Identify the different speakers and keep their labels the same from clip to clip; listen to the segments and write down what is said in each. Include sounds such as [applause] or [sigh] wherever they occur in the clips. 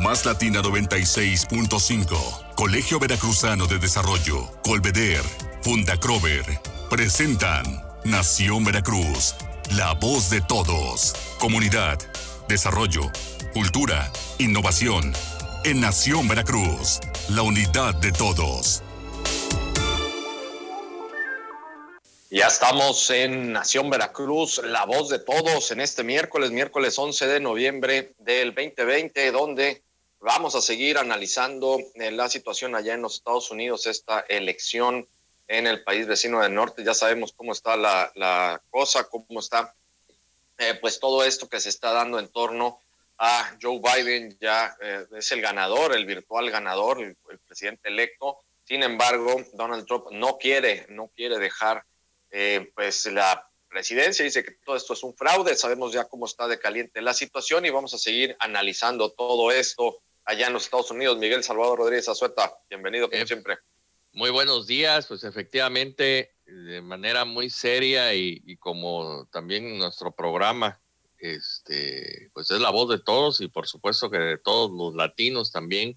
Speaker 1: Más Latina 96.5, Colegio Veracruzano de Desarrollo, Colveder, Fundacrover, presentan Nación Veracruz, la voz de todos, comunidad, desarrollo, cultura, innovación. En Nación Veracruz, la unidad de todos.
Speaker 2: Ya estamos en Nación Veracruz, la voz de todos, en este miércoles, miércoles 11 de noviembre del 2020, donde vamos a seguir analizando eh, la situación allá en los Estados Unidos, esta elección en el país vecino del norte. Ya sabemos cómo está la, cosa, cómo está eh, pues todo esto que se está dando en torno a Joe Biden, ya eh, es el ganador, el virtual ganador, el, presidente electo. Sin embargo, Donald Trump no quiere, no quiere dejar eh, pues la presidencia dice que todo esto es un fraude, sabemos ya cómo está de caliente la situación y vamos a seguir analizando todo esto allá en los Estados Unidos. Miguel Salvador Rodríguez Azueta, bienvenido como eh, siempre.
Speaker 3: Muy buenos días, pues efectivamente de manera muy seria y, como también nuestro programa, este, pues es la voz de todos y por supuesto que de todos los latinos también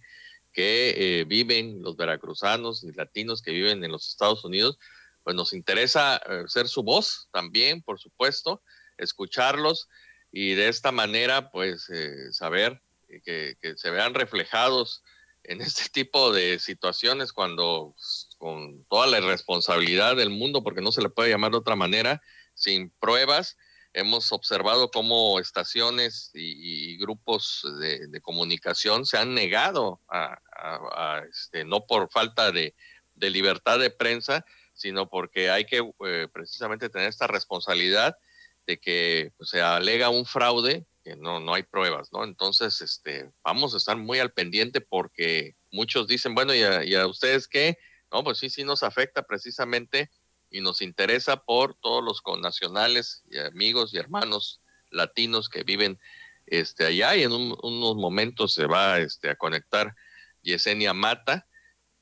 Speaker 3: que eh, viven, los veracruzanos y latinos que viven en los Estados Unidos, pues nos interesa eh, ser su voz también, por supuesto, escucharlos y de esta manera, pues, eh, saber que, se vean reflejados en [laughs] este tipo de situaciones cuando pues, con toda la irresponsabilidad del mundo, porque no se le puede llamar de otra manera, sin pruebas, hemos observado cómo estaciones y, grupos de, comunicación se han negado a, este, no por falta de, de libertad de prensa, sino porque hay que eh, precisamente tener esta responsabilidad de que pues, se alega un fraude que no, no hay pruebas, ¿no? Entonces, este, vamos a estar muy al pendiente porque muchos dicen, bueno, ¿y a, ustedes qué? No, pues sí, sí nos afecta precisamente y nos interesa por todos los connacionales y amigos y hermanos latinos que viven este, allá y en unos momentos se va este, a conectar Yesenia Mata,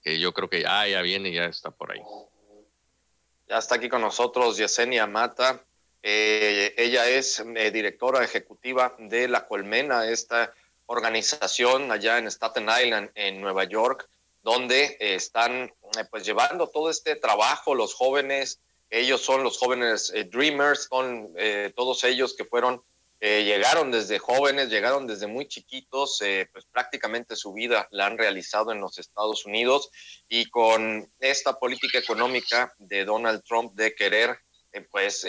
Speaker 3: que yo creo que ya, ya viene, ya está por ahí.
Speaker 2: Ya está aquí con nosotros Yesenia Mata. Eh, ella es eh, directora ejecutiva de La Colmena, esta organización allá en Staten Island, en Nueva York, donde están eh, pues llevando todo este trabajo los jóvenes. Ellos son los jóvenes Dreamers, son todos ellos que fueron eh, llegaron desde jóvenes, llegaron desde muy chiquitos, eh, pues prácticamente su vida la han realizado en los Estados Unidos y con esta política económica de Donald Trump de querer eh, pues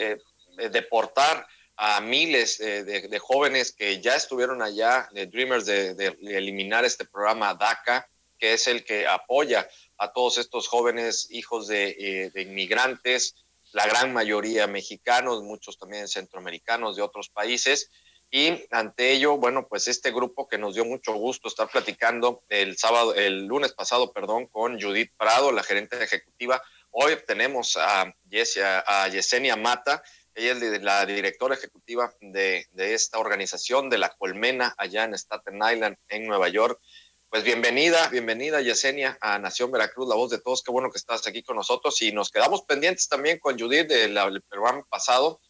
Speaker 2: deportar a miles de, jóvenes que ya estuvieron allá, de Dreamers, de, eliminar este programa DACA, que es el que apoya a todos estos jóvenes hijos de, de inmigrantes, la gran mayoría mexicanos, muchos también centroamericanos de otros países. Y ante ello, bueno, pues este grupo que nos dio mucho gusto estar platicando el sábado, el lunes pasado, perdón, con Judith Prado, la gerente ejecutiva. Hoy tenemos a, a Yesenia Mata, ella es la directora ejecutiva de, de esta organización de la Colmena allá en Staten Island, en Nueva York. Pues bienvenida, bienvenida Yesenia a Nación Veracruz, la voz de todos. Qué bueno que estás aquí con nosotros y nos quedamos pendientes también con Judith del programa pasado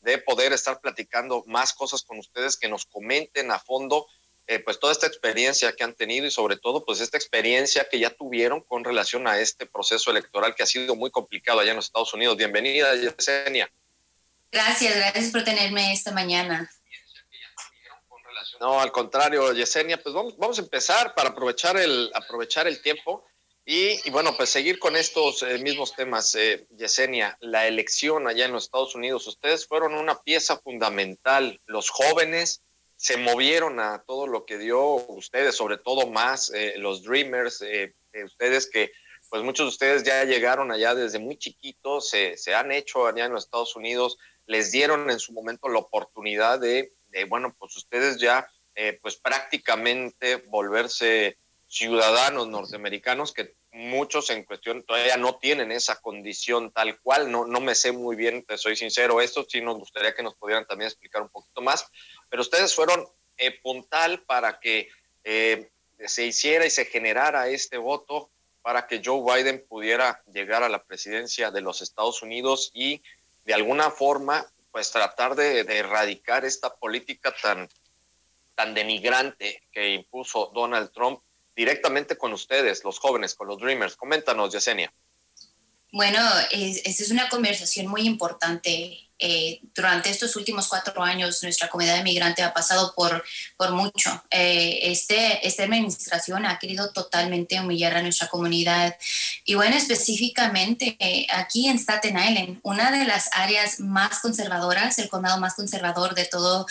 Speaker 2: de poder estar platicando más cosas con ustedes, que nos comenten a fondo eh, pues toda esta experiencia que han tenido y sobre todo pues esta experiencia que ya tuvieron con relación a este proceso electoral que ha sido muy complicado allá en los Estados Unidos. Bienvenida Yesenia.
Speaker 4: Gracias, gracias por tenerme esta mañana.
Speaker 2: No, al contrario, Yesenia, pues vamos, vamos a empezar para aprovechar el, aprovechar el tiempo y, bueno, pues seguir con estos eh, mismos temas. Eh, Yesenia, la elección allá en los Estados Unidos, ustedes fueron una pieza fundamental. Los jóvenes se movieron a todo lo que dio ustedes, sobre todo más eh, los Dreamers, eh, ustedes que pues muchos de ustedes ya llegaron allá desde muy chiquitos, se han hecho allá en los Estados Unidos, les dieron en su momento la oportunidad de bueno, pues ustedes ya, eh, pues prácticamente volverse ciudadanos norteamericanos que muchos en cuestión todavía no tienen esa condición tal cual, no, no me sé muy bien, te soy sincero, esto sí nos gustaría que nos pudieran también explicar un poquito más, pero ustedes fueron eh, puntal para que eh, se hiciera y se generara este voto para que Joe Biden pudiera llegar a la presidencia de los Estados Unidos y de alguna forma pues tratar de, erradicar esta política tan, tan denigrante que impuso Donald Trump directamente con ustedes, los jóvenes, con los Dreamers. Coméntanos, Yesenia.
Speaker 4: Bueno, esta es una conversación muy importante. Eh, durante estos últimos cuatro años, nuestra comunidad inmigrante ha pasado por, por mucho. Eh, este, esta administración ha querido totalmente humillar a nuestra comunidad. Y bueno, específicamente eh, aquí en Staten Island, una de las áreas más conservadoras, el condado más conservador de todo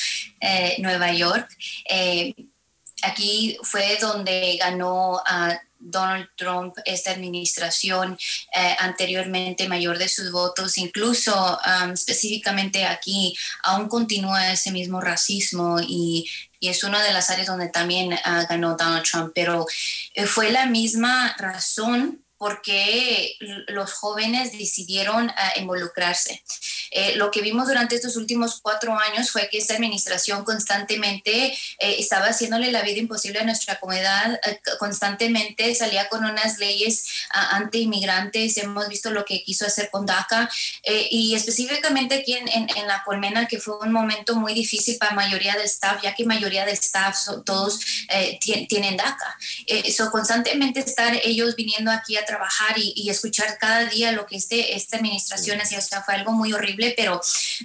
Speaker 4: Nueva York, aquí fue donde ganó a Donald Trump, esta administración eh, anteriormente mayor de sus votos, incluso um, específicamente aquí, aún continúa ese mismo racismo y, es una de las áreas donde también uh, ganó Donald Trump, pero eh, fue la misma razón porque los jóvenes decidieron ah, involucrarse. Eh, lo que vimos durante estos últimos cuatro años fue que esta administración constantemente eh, estaba haciéndole la vida imposible a nuestra comunidad, eh, constantemente salía con unas leyes ah, anti-inmigrantes, hemos visto lo que quiso hacer con DACA y específicamente aquí en, en, la Colmena, que fue un momento muy difícil para la mayoría del staff, ya que mayoría del staff todos tienen DACA. Eso constantemente estar ellos viniendo aquí a trabajar y, escuchar cada día lo que este, esta administración hacía, o sea, fue algo muy horrible, pero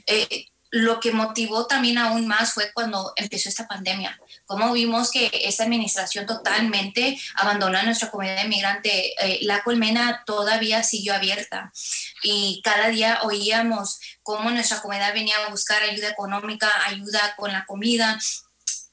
Speaker 4: eh, lo que motivó también aún más fue cuando empezó esta pandemia. Como vimos que esta administración totalmente abandonó a nuestra comunidad inmigrante. Eh, la colmena todavía siguió abierta y cada día oíamos cómo nuestra comunidad venía a buscar ayuda económica, ayuda con la comida,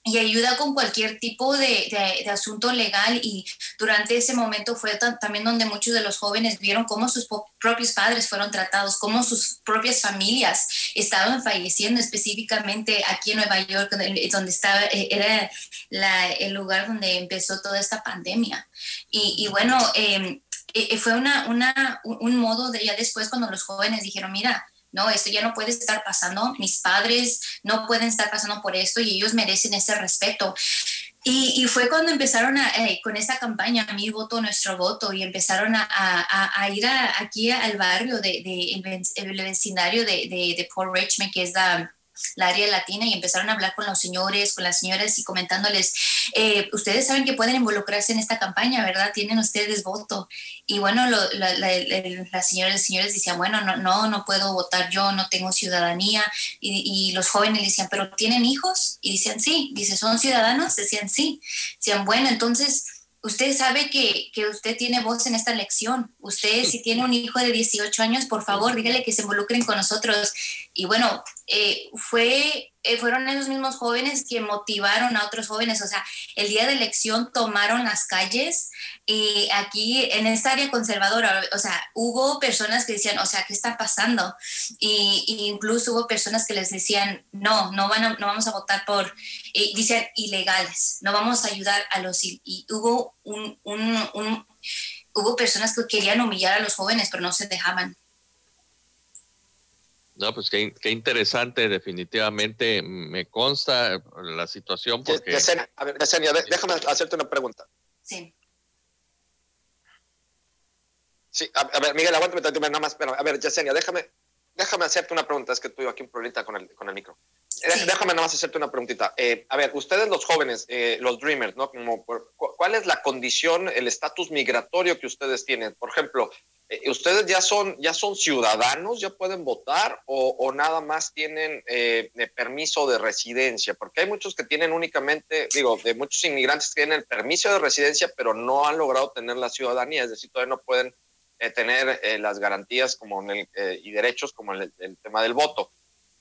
Speaker 4: y ayuda con cualquier tipo de, de, asunto legal y durante ese momento fue también donde muchos de los jóvenes vieron cómo sus propios padres fueron tratados, cómo sus propias familias estaban falleciendo específicamente aquí en Nueva York, donde estaba, eh, era la, el lugar donde empezó toda esta pandemia. Y, y bueno, em, eh, fue una, una, un modo de ya después cuando los jóvenes dijeron, mira, no, esto ya no puede estar pasando, mis padres no pueden estar pasando por esto y ellos merecen ese respeto. Y, fue cuando empezaron a, eh, con esta campaña, mi voto, nuestro voto, y empezaron a, a, ir aquí al barrio, de, de el, vecindario de, de, de Port Richmond, que es la la área latina y empezaron a hablar con los señores, con las señoras y comentándoles, eh, ustedes saben que pueden involucrarse en esta campaña, ¿verdad? Tienen ustedes voto. Y bueno, las señoras y señores decían, bueno, no, no, no puedo votar yo, no tengo ciudadanía. Y, los jóvenes decían, ¿pero tienen hijos? Y decían, sí. Dice, ¿son ciudadanos? Decían, sí. Decían, bueno, entonces usted sabe que, que, usted tiene voz en esta elección. Usted, si tiene un hijo de 18 años, por favor, dígale que se involucren con nosotros. Y bueno, eh, fue, fueron esos mismos jóvenes que motivaron a otros jóvenes. O sea, el día de elección tomaron las calles y aquí en esta área conservadora, o sea, hubo personas que decían, o sea, ¿qué está pasando? Y, incluso hubo personas que les decían, no, no, van no vamos a votar por, y dicen, ilegales, no vamos a ayudar a los... Y hubo, un, un, hubo personas que querían humillar a los jóvenes, pero no se dejaban.
Speaker 3: No, pues qué, interesante, definitivamente me consta la situación porque...
Speaker 2: Yesenia, a ver, déjame hacerte una pregunta.
Speaker 4: Sí.
Speaker 2: Sí, a, ver, Miguel, aguántame nada más, pero, a ver, Yesenia, déjame, déjame hacerte una pregunta, es que tuve aquí un problemita con el, con el micro. Déjame nada más hacerte una preguntita. Eh, a ver, ustedes los jóvenes, eh, los dreamers, ¿no? Como, ¿Cuál es la condición, el estatus migratorio que ustedes tienen? Por ejemplo, eh, ¿Ustedes ya son, ya son ciudadanos, ya pueden votar o, nada más tienen eh, permiso de residencia? Porque hay muchos que tienen únicamente, digo, de muchos inmigrantes que tienen el permiso de residencia, pero no han logrado tener la ciudadanía, es decir, todavía no pueden eh, tener las garantías como en el, y derechos como en el, tema del voto.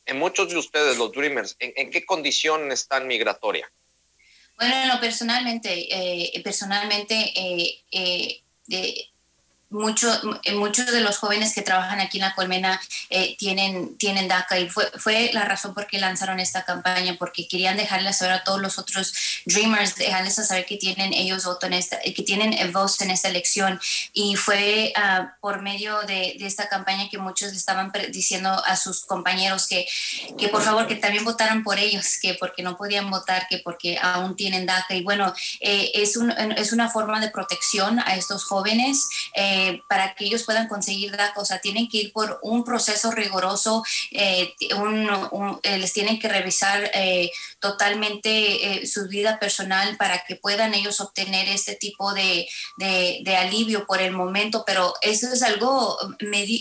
Speaker 2: En muchos de ustedes, los Dreamers, ¿en, qué condición están migratoria?
Speaker 4: Bueno, personalmente, personalmente, de, mucho, eh, muchos de los jóvenes que trabajan aquí en la colmena eh, tienen, tienen DACA y fue, fue la razón por qué lanzaron esta campaña, porque querían dejarles saber a todos los otros Dreamers, dejarles saber que tienen ellos voto en esta, que tienen voz en esta elección. Y fue ah, por medio de, esta campaña que muchos estaban diciendo a sus compañeros que, que por favor que también votaran por ellos, que porque no podían votar, que porque aún tienen DACA. Y bueno, eh, es, un, es una forma de protección a estos jóvenes. Eh, eh, para que ellos puedan conseguir DACA. O sea, tienen que ir por un proceso riguroso, eh, les tienen que revisar totalmente su vida personal para que puedan ellos obtener este tipo de, de, alivio por el momento. Pero eso es algo,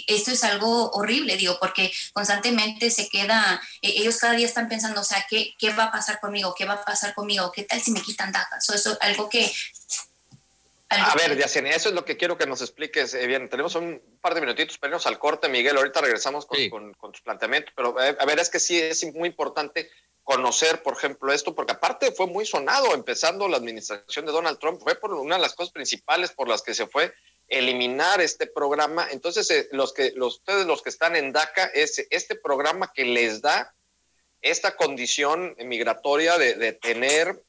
Speaker 4: esto es algo horrible, digo, porque constantemente se queda, ellos cada día están pensando, o sea, ¿qué, qué va a pasar conmigo? ¿Qué va a pasar conmigo? ¿Qué tal si me quitan DACA? eso es algo que
Speaker 2: a ver, Yacine, eso es lo que quiero que nos expliques eh, bien. Tenemos un par de minutitos para irnos al corte, Miguel. Ahorita regresamos con, con, tus planteamientos, pero eh, a ver, es que sí es muy importante conocer, por ejemplo, esto, porque aparte fue muy sonado empezando la administración de Donald Trump, fue por una de las cosas principales por las que se fue eliminar este programa. Entonces, eh, los que, los, ustedes los que están en DACA, es este programa que les da esta condición migratoria de, tener,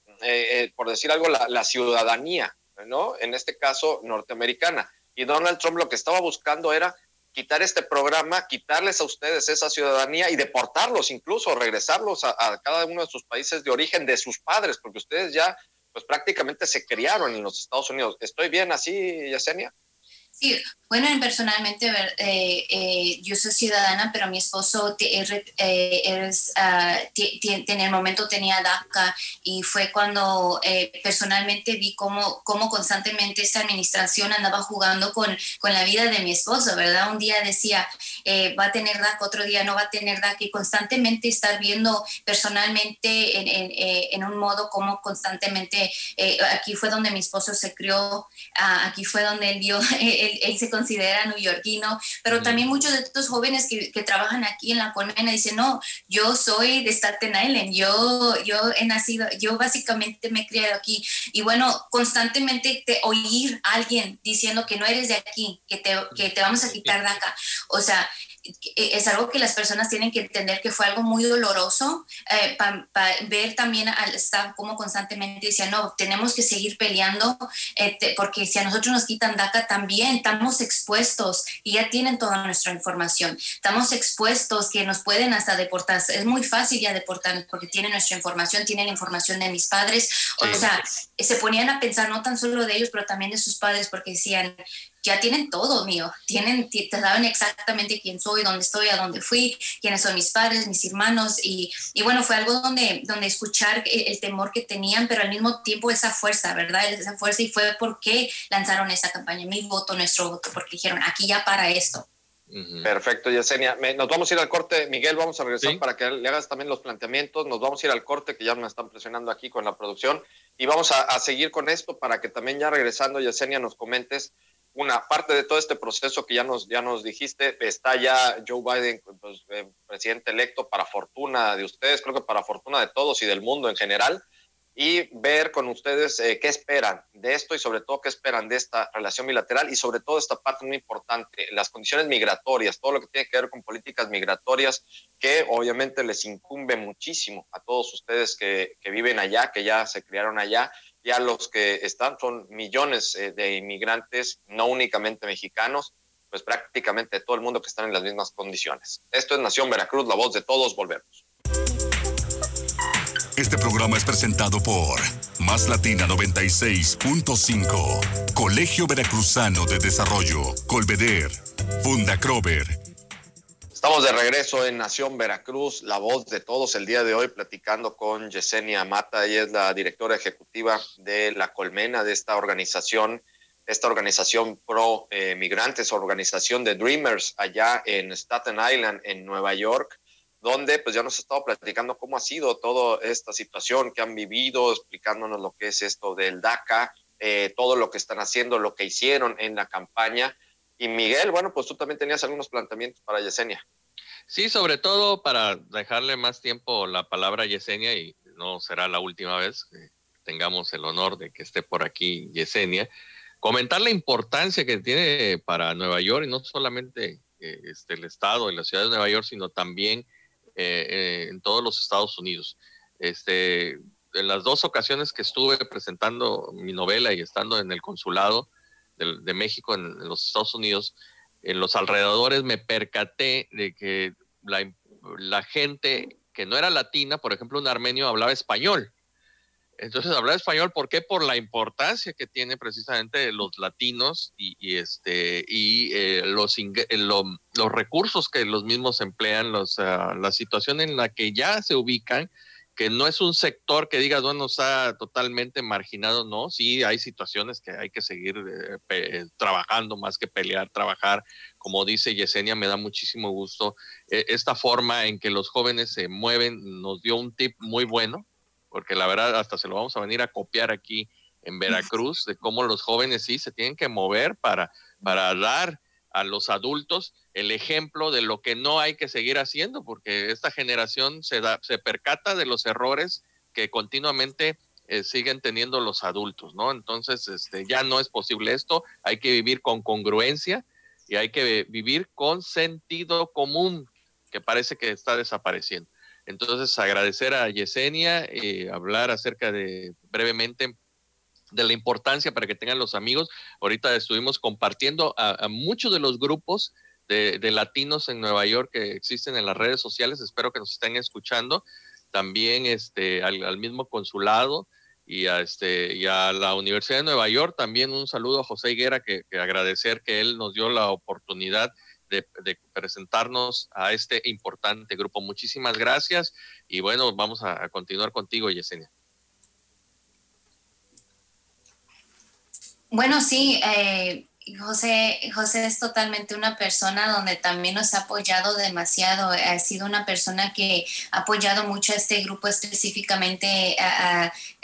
Speaker 2: por decir algo, la ciudadanía ¿no? En este caso, norteamericana. Y Donald Trump lo que estaba buscando era quitar este programa, quitarles a ustedes esa ciudadanía y deportarlos incluso, regresarlos a, cada uno de sus países de origen de sus padres, porque ustedes ya pues prácticamente se criaron en los Estados Unidos. ¿Estoy bien así, Yesenia?
Speaker 4: Sí, bueno, personalmente, eh, eh, yo soy ciudadana, pero mi esposo eh, ah, en el momento tenía DACA y fue cuando personalmente vi cómo, cómo constantemente esta administración andaba jugando con, con la vida de mi esposo, ¿verdad? Un día decía, va a tener DACA, otro día no va a tener DACA y constantemente estar viendo personalmente en, en, en un modo como constantemente, aquí fue donde mi esposo se crió, ah, aquí fue donde él vio, [laughs] él, él se considera neoyorquino, pero también muchos de estos jóvenes que, que, trabajan aquí en la colmena dicen, no, yo soy de Staten Island, yo, yo he nacido, yo básicamente me he criado aquí. Y bueno, constantemente te, oír a alguien diciendo que no eres de aquí, que te, que te vamos a quitar de acá. O sea, es algo que las personas tienen que entender que fue algo muy doloroso eh, para ver también al staff como constantemente decía, no, tenemos que seguir peleando eh, porque si a nosotros nos quitan DACA también estamos expuestos y ya tienen toda nuestra información, estamos expuestos que nos pueden hasta deportar, es muy fácil ya deportarnos porque tienen nuestra información, tienen información de mis padres, o sea, se ponían a pensar no tan solo de ellos, pero también de sus padres porque decían, ya tienen todo mío, tienen, te saben exactamente quién soy, dónde estoy, a dónde fui, quiénes son mis padres, mis hermanos, y, y bueno, fue algo donde, donde escuchar el, temor que tenían, pero al mismo tiempo esa fuerza, ¿verdad? Esa fuerza y fue porque lanzaron esa campaña, mi voto, nuestro voto, porque dijeron, aquí ya para esto.
Speaker 2: Perfecto, Yesenia. Nos vamos a ir al corte. Miguel, vamos a regresar para que le hagas también los planteamientos. Nos vamos a ir al corte, que ya me están presionando aquí con la producción. Y vamos a, a seguir con esto para que también ya regresando, Yesenia, nos comentes una parte de todo este proceso que ya nos, ya nos dijiste, está ya Joe Biden, pues, eh, presidente electo, para fortuna de ustedes, creo que para fortuna de todos y del mundo en general, y ver con ustedes eh, qué esperan de esto y sobre todo qué esperan de esta relación bilateral y sobre todo esta parte muy importante, las condiciones migratorias, todo lo que tiene que ver con políticas migratorias, que obviamente les incumbe muchísimo a todos ustedes que, que viven allá, que ya se criaron allá ya los que están son millones eh, de inmigrantes, no únicamente mexicanos, pues prácticamente todo el mundo que están en las mismas condiciones. Esto es Nación Veracruz, la voz de todos, volvemos.
Speaker 1: Este programa es presentado por Más Latina 96.5, Colegio Veracruzano de Desarrollo, Colveder, Funda Crover,
Speaker 2: Estamos de regreso en Nación Veracruz, la voz de todos el día de hoy, platicando con Yesenia Mata. Ella es la directora ejecutiva de La Colmena, de esta organización, esta organización pro eh, migrantes, organización de Dreamers allá en Staten Island, en Nueva York, donde pues ya nos ha estado platicando cómo ha sido toda esta situación que han vivido, explicándonos lo que es esto del DACA, eh, todo lo que están haciendo, lo que hicieron en la campaña. Y Miguel, bueno, pues tú también tenías algunos planteamientos para Yesenia.
Speaker 3: Sí, sobre todo para dejarle más tiempo la palabra a Yesenia y no será la última vez que tengamos el honor de que esté por aquí Yesenia, comentar la importancia que tiene para Nueva York y no solamente eh, este, el estado y la ciudad de Nueva York, sino también eh, eh, en todos los Estados Unidos. Este, en las dos ocasiones que estuve presentando mi novela y estando en el consulado de, México en los Estados Unidos, en los alrededores me percaté de que la, gente que no era latina, por ejemplo, un armenio hablaba español. Entonces, hablar español, ¿por qué? Por la importancia que tiene precisamente los latinos y, este y eh, los, los recursos que los mismos emplean, ah, la situación en la que ya se ubican, que no es un sector que digas, bueno, está totalmente marginado, no, sí hay situaciones que hay que seguir eh, trabajando más que pelear, trabajar, como dice Yesenia, me da muchísimo gusto eh, esta forma en que los jóvenes se mueven, nos dio un tip muy bueno, porque la verdad hasta se lo vamos a venir a copiar aquí en Veracruz, de cómo los jóvenes sí se tienen que mover para, para dar a los adultos el ejemplo de lo que no hay que seguir haciendo, porque esta generación se, se percata de los errores que continuamente eh, siguen teniendo los adultos, ¿no? Entonces, este, ya no es posible esto, hay que vivir con congruencia y hay que vivir con sentido común, que parece que está desapareciendo. Entonces, agradecer a Yesenia, y eh, hablar acerca de brevemente de la importancia para que tengan los amigos. Ahorita estuvimos compartiendo a, muchos de los grupos de, latinos en Nueva York que existen en las redes sociales. Espero que nos estén escuchando. También este, al, mismo consulado y a, este, y a la Universidad de Nueva York. También un saludo a José Higuera, que, que agradecer que él nos dio la oportunidad de, presentarnos a este importante grupo. Muchísimas gracias y bueno, vamos a, continuar contigo, Yesenia.
Speaker 4: Bueno, sí, eh, José, José es totalmente una persona donde también nos ha apoyado demasiado. Ha sido una persona que ha apoyado mucho a este grupo específicamente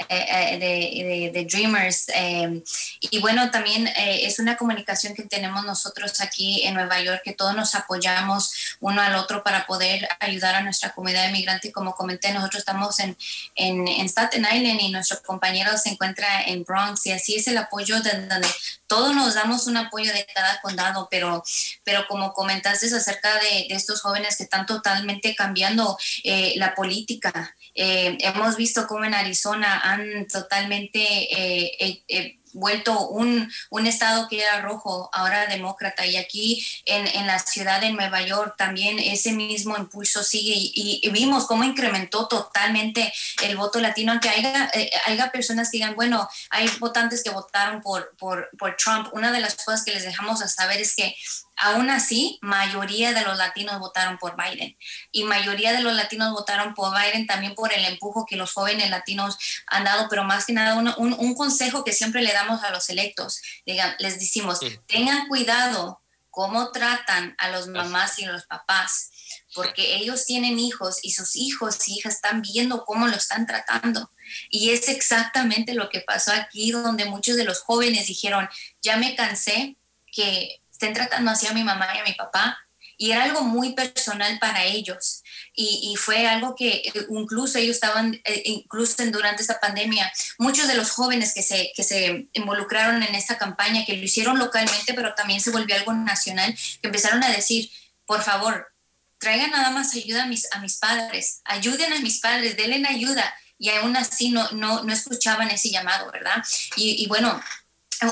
Speaker 4: de, Dreamers. Em, y bueno, también eh, es una comunicación que tenemos nosotros aquí en Nueva York, que todos nos apoyamos uno al otro para poder ayudar a nuestra comunidad inmigrante. Como comenté, nosotros estamos en, en, en Staten Island y nuestro compañero se encuentra en Bronx y así es el apoyo de donde todos nos damos un apoyo de cada condado, pero, pero como comentaste acerca de, estos jóvenes que están totalmente cambiando eh, la política, eh, hemos visto cómo en Arizona han totalmente eh, vuelto un, un, estado que era rojo, ahora demócrata. Y aquí en, en, la ciudad de Nueva York también ese mismo impulso sigue y, vimos cómo incrementó totalmente el voto latino, aunque haya, eh, haya personas que digan, bueno, hay votantes que votaron por, por, por Trump. Una de las cosas que les dejamos a saber es que Aún así, mayoría de los latinos votaron por Biden y mayoría de los latinos votaron por Biden también por el empujo que los jóvenes latinos han dado, pero más que nada un, un, consejo que siempre le damos a los electos. Digan, les decimos, tengan cuidado cómo tratan a los mamás y los papás, porque ellos tienen hijos y sus hijos y hijas están viendo cómo lo están tratando. Y es exactamente lo que pasó aquí, donde muchos de los jóvenes dijeron, ya me cansé que estén tratando así a mi mamá y a mi papá. Y era algo muy personal para ellos. Y, fue algo que eh, incluso ellos estaban, eh, incluso durante esta pandemia, muchos de los jóvenes que se, que se involucraron en esta campaña, que lo hicieron localmente, pero también se volvió algo nacional, que empezaron a decir, por favor, traigan nada más ayuda a mis, a mis padres, ayuden a mis padres, denle ayuda. Y aún así no, no, no escuchaban ese llamado, ¿verdad? Y, y bueno,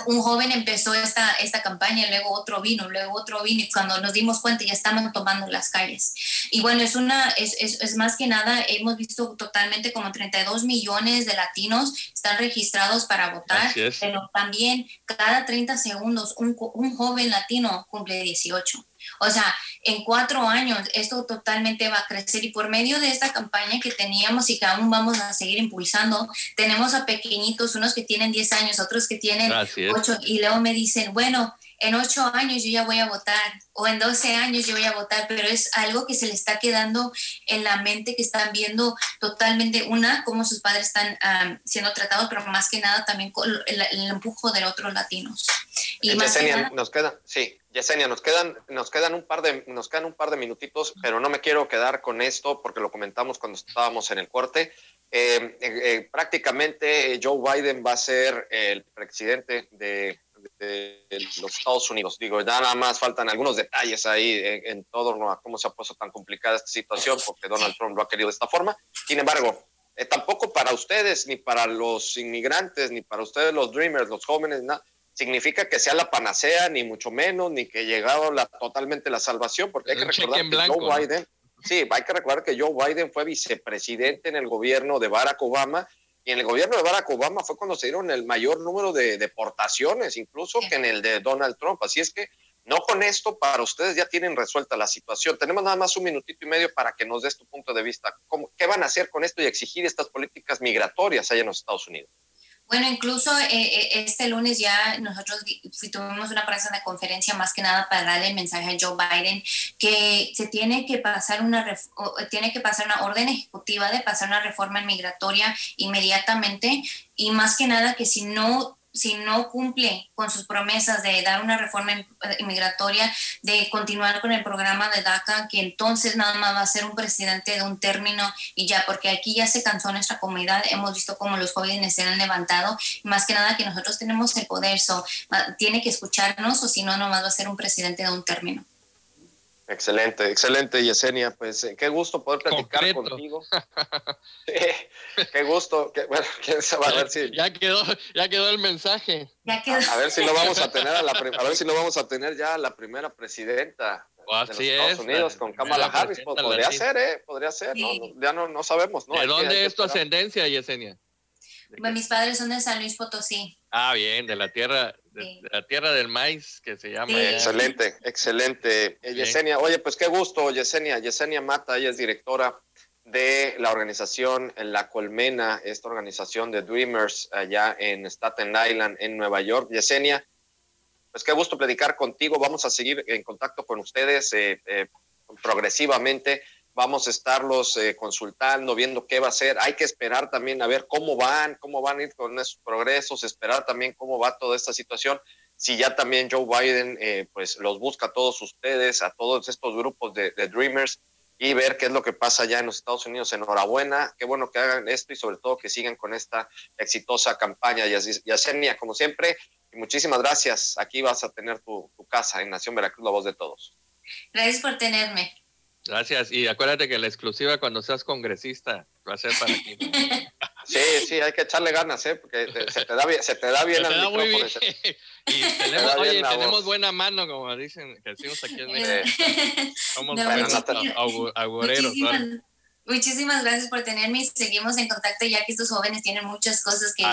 Speaker 4: un joven empezó esta, esta campaña, luego otro vino, luego otro vino, y cuando nos dimos cuenta ya estaban tomando las calles. Y bueno, es, una, es, es, es, más que nada, hemos visto totalmente como 32 millones de latinos están registrados para votar, pero también cada 30 segundos un, un joven latino cumple 18. O sea, en cuatro años esto totalmente va a crecer y por medio de esta campaña que teníamos y que aún vamos a seguir impulsando, tenemos a pequeñitos, unos que tienen 10 años, otros que tienen 8 y luego me dicen, bueno, en 8 años yo ya voy a votar o en 12 años yo voy a votar, pero es algo que se le está quedando en la mente, que están viendo totalmente, una, cómo sus padres están siendo tratados, pero más que nada también el, el empujo de otros latinos.
Speaker 2: Y Yesenia, nos queda, sí, Yesenia, nos quedan, nos quedan un par de, nos quedan un par de minutitos, pero no me quiero quedar con esto porque lo comentamos cuando estábamos en el corte. Eh, eh, eh, prácticamente Joe Biden va a ser el presidente de, los Estados Unidos. Digo, ya nada más faltan algunos detalles ahí en, torno a cómo se ha puesto tan complicada esta situación, porque Donald Trump lo ha querido de esta forma. Sin embargo, tampoco para ustedes, ni para los inmigrantes, ni para ustedes los Dreamers, los jóvenes, nada significa que sea la panacea, ni mucho menos, ni que llegado la, totalmente la salvación, porque hay que recordar que Joe Biden, sí, hay que recordar que Joe Biden fue vicepresidente en el gobierno de Barack Obama y en el gobierno de Barack Obama fue cuando se dieron el mayor número de deportaciones, incluso que en el de Donald Trump. Así es que no con esto para ustedes ya tienen resuelta la situación. Tenemos nada más un minutito y medio para que nos des tu punto de vista. ¿Cómo, ¿Qué van a hacer con esto y exigir estas políticas migratorias allá en los Estados Unidos?
Speaker 4: Bueno, incluso eh, eh, este lunes ya nosotros tuvimos una prensa de conferencia más que nada para darle el mensaje a Joe Biden que se tiene que pasar una tiene que pasar una orden ejecutiva de pasar una reforma migratoria inmediatamente y más que nada que si no si no cumple con sus promesas de dar una reforma inmigratoria, de continuar con el programa de DACA, que entonces nada más va a ser un presidente de un término y ya, porque aquí ya se cansó nuestra comunidad, hemos visto cómo los jóvenes se han levantado, más que nada que nosotros tenemos el poder, so, tiene que escucharnos o si no, nomás va a ser un presidente de un término.
Speaker 2: Excelente, excelente, Yesenia. Pues eh, qué gusto poder platicar contigo. [laughs] qué gusto. bueno, [laughs] quién sabe a ver si.
Speaker 3: Ya quedó, ya quedó el mensaje.
Speaker 2: A, ver si lo vamos a tener a, la, a ver si lo vamos a tener ya la primera presidenta de los Estados Unidos con Kamala Harris. Podría ser, ¿eh? Podría ser. No, ya no, no sabemos. ¿no?
Speaker 3: ¿De dónde es tu ascendencia, Yesenia?
Speaker 4: mis padres son de San Luis Potosí.
Speaker 3: Ah, bien, de la tierra, de, la tierra del maíz que se llama.
Speaker 2: Excelente, excelente. Eh, Yesenia, oye, pues qué gusto, Yesenia. Yesenia Mata, ella es directora de la organización La Colmena, esta organización de Dreamers allá en Staten Island, en Nueva York. Yesenia, pues qué gusto platicar contigo. Vamos a seguir en contacto con ustedes eh, eh, progresivamente vamos a estarlos eh, consultando, viendo qué va a ser. Hay que esperar también a ver cómo van, cómo van a ir con esos progresos, esperar también cómo va toda esta situación. Si ya también Joe Biden eh, pues los busca a todos ustedes, a todos estos grupos de, Dreamers y ver qué es lo que pasa ya en los Estados Unidos. Enhorabuena, qué bueno que hagan esto y sobre todo que sigan con esta exitosa campaña. Yasenia, como siempre, y muchísimas gracias. Aquí vas a tener tu, tu casa en Nación Veracruz, la voz de todos.
Speaker 4: Gracias por tenerme.
Speaker 3: Gracias. Y acuérdate que la exclusiva cuando seas congresista va a ser para ti. [laughs]
Speaker 2: Sí, sí, hay que echarle ganas, ¿eh? Porque se te da bien, se te da bien al micrófono. [laughs]
Speaker 3: Y tenemos, [laughs] oye, tenemos buena mano, como dicen, que decimos aquí en México. Somos
Speaker 4: no, agureros. Muchísimas, gracias por tenerme y seguimos en contacto ya que estos jóvenes tienen muchas cosas que,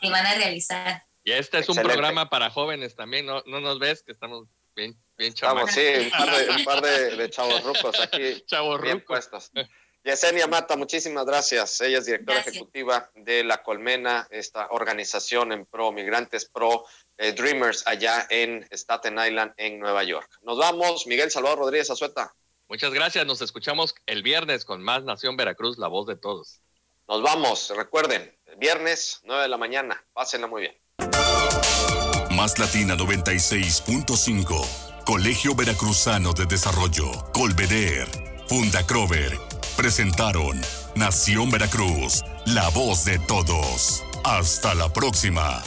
Speaker 4: que van a realizar.
Speaker 3: Y este es un programa para jóvenes también, ¿no? ¿No nos ves que estamos bien Bien
Speaker 2: Estamos, sí, un par de, un par de, [laughs] chavos rucos aquí.
Speaker 3: Chavos bien
Speaker 2: puestos. Yesenia Mata, muchísimas gracias. Ella es directora ejecutiva de La Colmena, esta organización en pro migrantes, pro eh, Dreamers, allá en Staten Island, en Nueva York. Nos vamos, Miguel Salvador Rodríguez Azueta.
Speaker 3: Muchas gracias. Nos escuchamos el viernes con más Nación Veracruz, la voz de todos.
Speaker 2: Nos vamos. Recuerden, viernes, 9 de la mañana. Pásenla muy bien.
Speaker 1: Más Latina 96.5 Colegio Veracruzano de Desarrollo, Colveder, Fundacrover, presentaron Nación Veracruz, la voz de todos. Hasta la próxima.